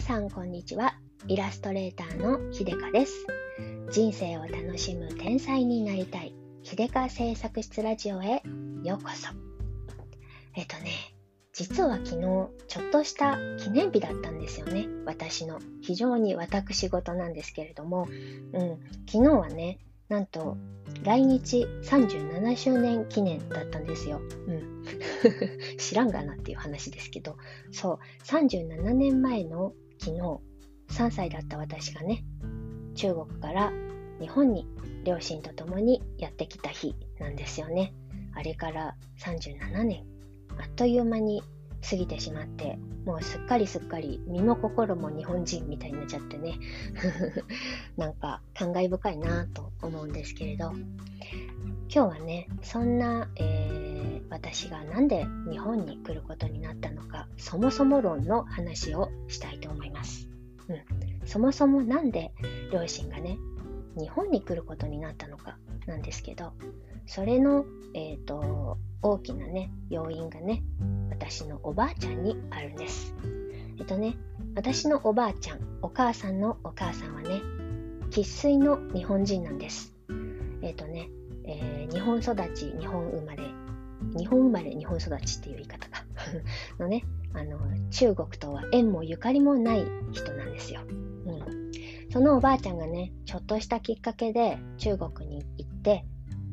皆さんこんにちは。イラストレーターのひでかです。人生を楽しむ天才になりたい。ひでか製作室ラジオへようこそ。えっとね実は昨日ちょっとした記念日だったんですよね。私の非常に私事なんですけれども、うん、昨日はねなんと来日37周年記念だったんですよ。うん、知らんがなっていう話ですけど、そう、37年前の昨日、3歳だった私がね、中国から日本に両親と共にやってきた日なんですよね。あれから37年、あっという間に過ぎてしまって、もうすっかりすっかり身も心も日本人みたいになっちゃってね なんか感慨深いなと思うんですけれど今日はねそんな、えー、私が何で日本に来ることになったのかそもそも論の話をしたいと思います、うん、そもそも何で両親がね日本に来ることになったのかなんですけどそれの、えーと大きなね要因がね私のおばあちゃんにあるんです。えっとね、私のおばあちゃん、お母さんのお母さんはね、生粋の日本人なんです。えっとね、えー、日本育ち、日本生まれ、日本生まれ、日本育ちっていう言い方か。のね、あの、中国とは縁もゆかりもない人なんですよ。うん。そのおばあちゃんがね、ちょっとしたきっかけで中国に行って、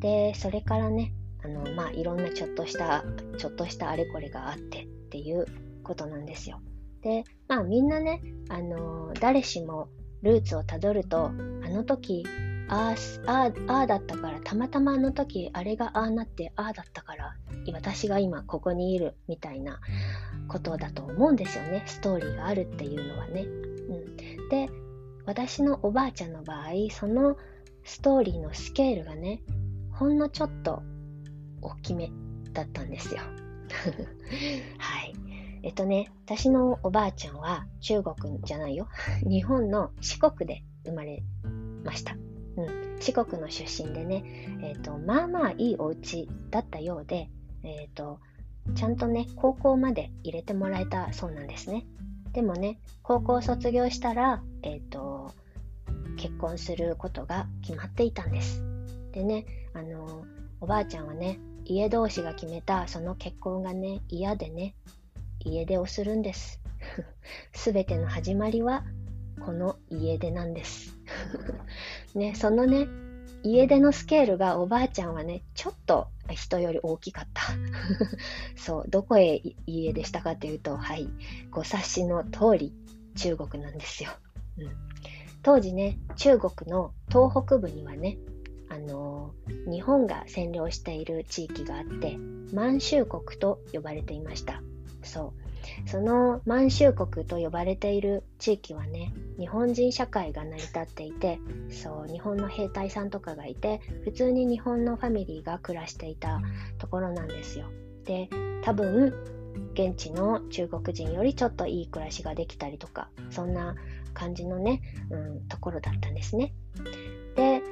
で、それからね、あのまあいろんなちょっとしたちょっとしたあれこれがあってっていうことなんですよ。でまあみんなねあの誰しもルーツをたどるとあの時あああだったからたまたまあの時あれがああなってああだったから私が今ここにいるみたいなことだと思うんですよねストーリーがあるっていうのはね。うん、で私のおばあちゃんの場合そのストーリーのスケールがねほんのちょっと大きめだったんですよ。はい。えっとね、私のおばあちゃんは中国じゃないよ。日本の四国で生まれました。うん、四国の出身でね、えっ、と、まあまあいいお家だったようで、えっ、と、ちゃんとね、高校まで入れてもらえたそうなんですね。でもね、高校卒業したら、えっ、と、結婚することが決まっていたんです。でね、あの、おばあちゃんはね、家同士が決めたその結婚がね、嫌でね、家出をするんです。すべての始まりは、この家出なんです。ね、そのね、家出のスケールがおばあちゃんはね、ちょっと人より大きかった。そう、どこへ家出したかというと、はい、ご察しの通り、中国なんですよ。うん、当時ね、中国の東北部にはね、あの日本が占領している地域があって満州国と呼ばれていましたそう。その満州国と呼ばれている地域はね日本人社会が成り立っていてそう日本の兵隊さんとかがいて普通に日本のファミリーが暮らしていたところなんですよ。で多分現地の中国人よりちょっといい暮らしができたりとかそんな感じのね、うん、ところだったんですね。で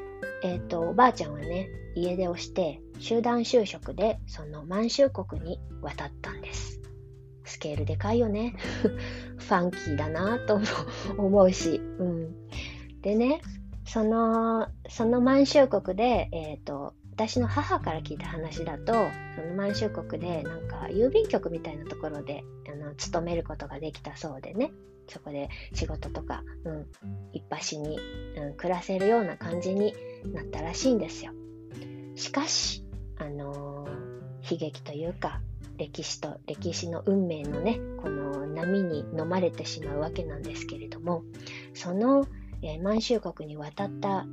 えっ、ー、と、おばあちゃんはね、家出をして、集団就職で、その満州国に渡ったんです。スケールでかいよね。ファンキーだなと思うし。うん。でね、その、その満州国で、えっ、ー、と、私の母から聞いた話だと、その満州国で、なんか、郵便局みたいなところで、あの、勤めることができたそうでね。そこで仕事とか、うん、一発に、うん、暮らせるような感じになったらしいんですよ。しかし、あのー、悲劇というか、歴史と歴史の運命のね、この波に飲まれてしまうわけなんですけれども、その、えー、満州国に渡った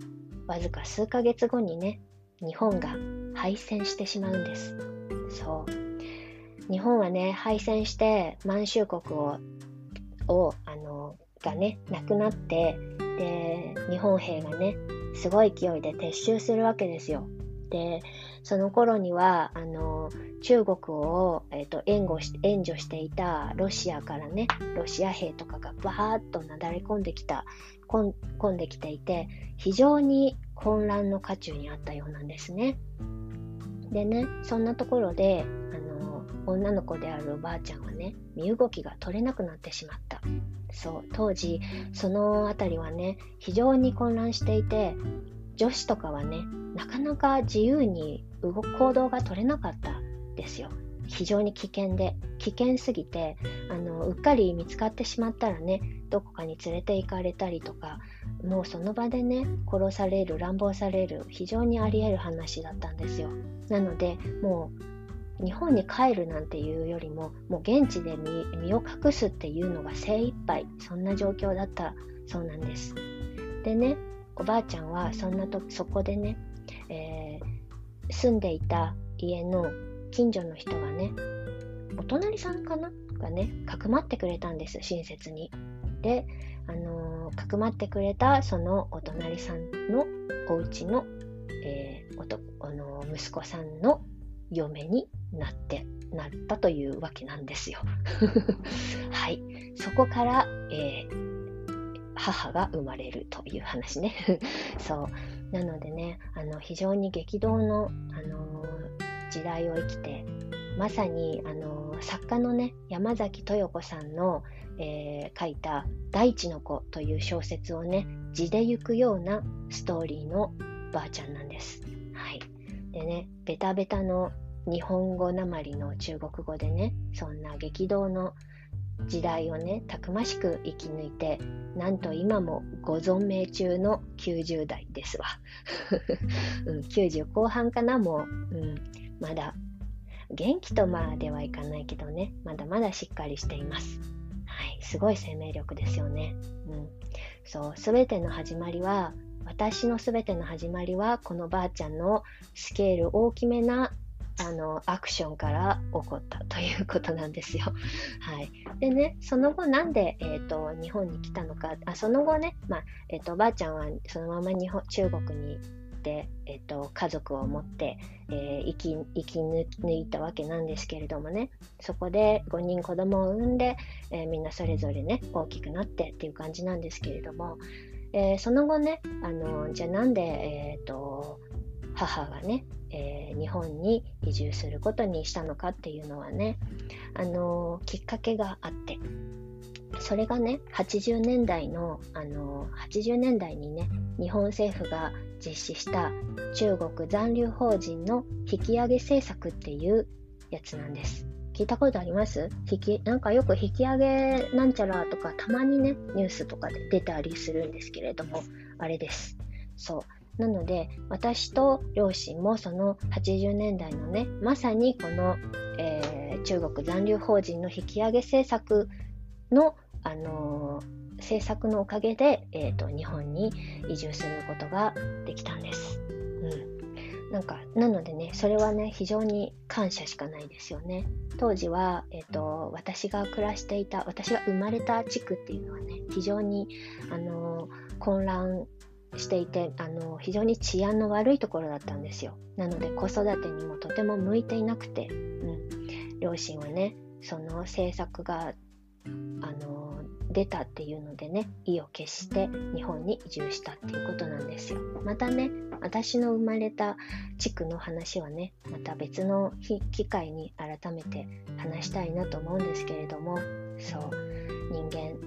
わずか数ヶ月後にね、日本が敗戦してしまうんです。そう。日本はね、敗戦して満州国ををあのがねなくなってで日本兵がねすごい勢いで撤収するわけですよ。でその頃にはあの中国を、えーと、援護し援助していたロシアからねロシア兵とかがバーッとなだれ込んできた込んできていて非常に混乱の渦中にあったようなんですね。でねそんなところであの女の子であるおばあちゃんはね身動きが取れなくなってしまったそう当時その辺りはね非常に混乱していて女子とかはねなかなか自由に動く行動が取れなかったですよ。非常に危険で危険すぎてあのうっかり見つかってしまったらねどこかに連れて行かれたりとかもうその場でね殺される乱暴される非常にありえる話だったんですよ。なのでもう日本に帰るなんていうよりももう現地で身を隠すっていうのが精一杯そんな状況だったそうなんです。でねおばあちゃんはそんなとそこでね、えー、住んでいた家の近所の人がねお隣さんかな？がねかくまってくれたんです親切にであのー、かくまってくれたそのお隣さんのお家の、えー、おとあのー、息子さんの嫁になってなったというわけなんですよ。はい。そこから、えー、母が生まれるという話ね。そう。なのでね、あの非常に激動の、あの時代を生きて、まさに、あの作家のね、山崎豊子さんの、えー、書いた「大地の子」という小説をね字で行くようなストーリーのばあちゃんなんです。はい、でねベタベタの日本語なまりの中国語でねそんな激動の時代をねたくましく生き抜いてなんと今もご存命中の90代ですわ、うん、90後半かなもう、うん、まだ元気とまではいかないけどね。まだまだしっかりしています。はい、すごい生命力ですよね。うん、そう、すべての始まりは、私のすべての始まりは、このばあちゃんのスケール大きめなあのアクションから起こったということなんですよ。はい、でね、その後なんで、えーと、日本に来たのか、あその後ね、まあえーとお、ばあちゃんはそのまま日本中国にて、えっと、家族を持って、えー、生き生き抜いたわけなんですけれどもね。そこで5人子供を産んで、えー、みんなそれぞれね大きくなってっていう感じなんですけれども、えー、その後ねあのじゃあなんで、えーと、母がね、え日本に移住することにしたのかっていうのはねあのきっかけがあってそれがね80年代のあの80年代にね日本政府が実施した中国残留邦人の引き上げ政策っていうやつなんです。聞いたことあります？引きなんかよく引き上げなんちゃらとかたまにねニュースとかで出たりするんですけれどもあれです。そうなので私と両親もその80年代のねまさにこの、えー、中国残留邦人の引き上げ政策の、あのー政策のおかげで、えーと、日本に移住することができたんです。なんかなのでねそれはね非常に感謝しかないですよね。当時は、えーと、私が暮らしていた私が生まれた地区っていうのはね非常にあの混乱していてあの非常に治安の悪いところだったんですよ。なので子育てにもとても向いていなくて、うん、両親はねその政策があの出たっていうのでね意を決して日本に移住したっていうことなんですよ。またね私の生まれた地区の話はねまた別の機会に改めて話したいなと思うんですけれどもそう。人間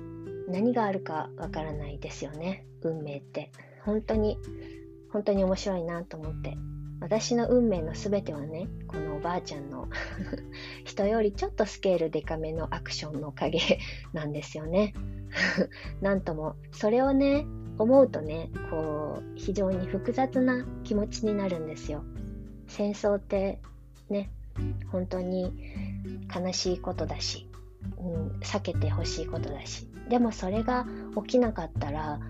何があるかわからないですよね運命って。本当に本当に面白いなと思って。私の運命の全てはねこのおばあちゃんの 人よりちょっとスケールデカめのアクションのおかげ なんですよね。なんともそれをね思うとねこう非常に複雑な気持ちになるんですよ。戦争ってね本当に悲しいことだし、うん、避けてほしいことだし。でもそれが起きなかったら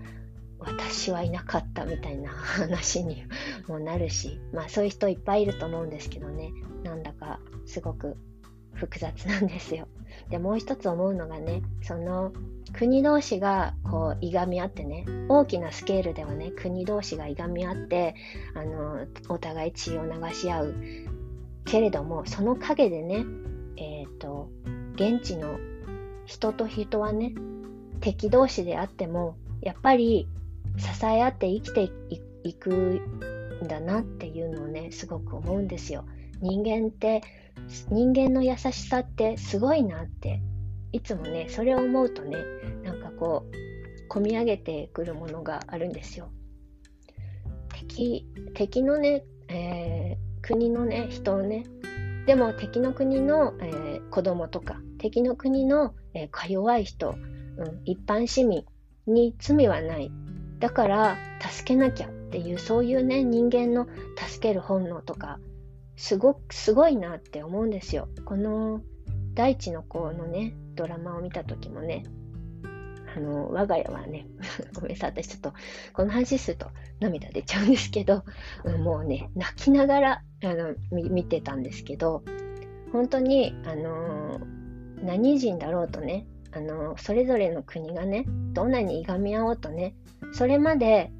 私はいなかったみたいな話にもなるし、まあそういう人いっぱいいると思うんですけどね、なんだかすごく複雑なんですよ。で、もう一つ思うのがね、その国同士がこういがみ合ってね、大きなスケールではね、国同士がいがみ合って、あの、お互い血を流し合う。けれども、その陰でね、えっ、ー、と、現地の人と人はね、敵同士であっても、やっぱり支え合って生きていくんだなっていうのをねすごく思うんですよ。人間って人間の優しさってすごいなっていつもねそれを思うとねなんかこう込み上げてくるものがあるんですよ。敵敵のね、えー、国のね人をねでも敵の国の、えー、子供とか敵の国の、えー、か弱い人、うん、一般市民に罪はないだから助けなきゃっていうそういうね人間の助ける本能とかすごすごいなって思うんですよ。この大地の子のねドラマを見た時もねあの我が家はね ごめんなさい私ちょっとこの話すると涙出ちゃうんですけどもうね泣きながらあの見てたんですけど本当にあの何人だろうとねあのそれぞれの国がねどんなにいがみ合おうとねそれまで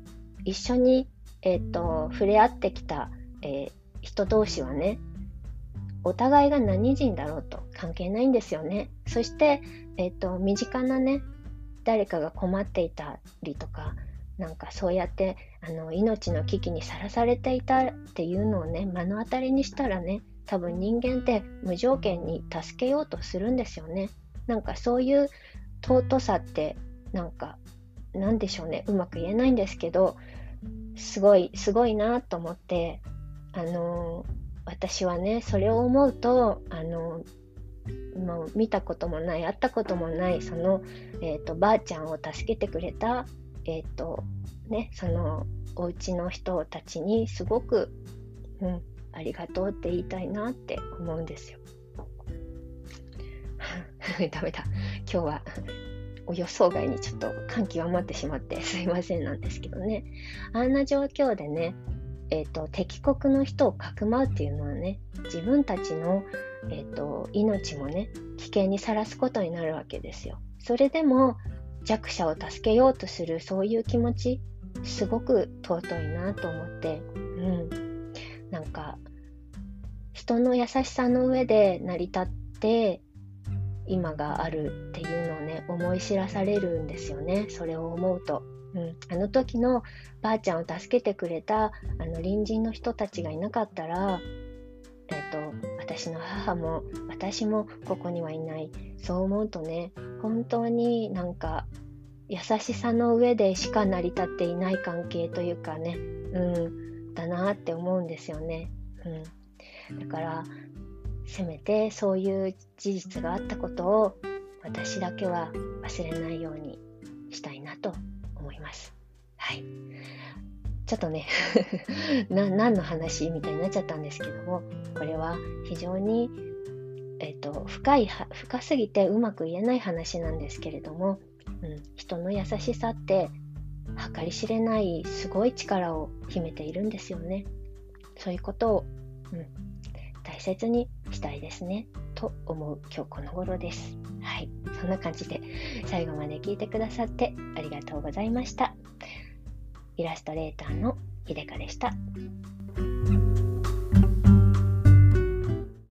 一緒に、えーと、触れ合ってきた、えー、人同士はねお互いが何人だろうと関係ないんですよね。そして、えーと、身近なね誰かが困っていたりとかなんかそうやってあの命の危機にさらされていたっていうのをね目の当たりにしたらね多分人間って無条件に助けようとするんですよね。なんかそういう尊さってなんかなんでしょうねうまく言えないんですけどすごいすごいなと思ってあの私はねそれを思うとあのもう見たこともない会ったこともないその、えーと、ばあちゃんを助けてくれた、えーとね、そのお家の人たちにすごく、うん、ありがとうって言いたいなって思うんですよ。ダメだ。今日は予想外にちょっと感極まってしまってすいませんなんですけどね。あんな状況でね、えーと、敵国の人をかくまうっていうのはね自分たちの、えーと、命もね危険にさらすことになるわけですよ。それでも弱者を助けようとするそういう気持ちすごく尊いなと思ってうん。なんか人の優しさの上で成り立って今があるっていうのをね思い知らされるんですよね。それを思うと。うん、あの時のばあちゃんを助けてくれたあの隣人の人たちがいなかったら、えーと、私の母も私もここにはいない。そう思うとね本当になんか優しさの上でしか成り立っていない関係というかね、うん、だなって思うんですよね。うん、だからせめてそういう事実があったことを私だけは忘れないようにしたいなと思います。はい。ちょっとね な、何の話みたいになっちゃったんですけども、これは非常に、え、ー、と、深い、深すぎてうまく言えない話なんですけれども、うん、人の優しさって計り知れないすごい力を秘めているんですよね。そういうことを、うん、大切にしたいですねと思う今日この頃です。はい、そんな感じで最後まで聞いてくださってありがとうございました。イラストレーターのひでかでした。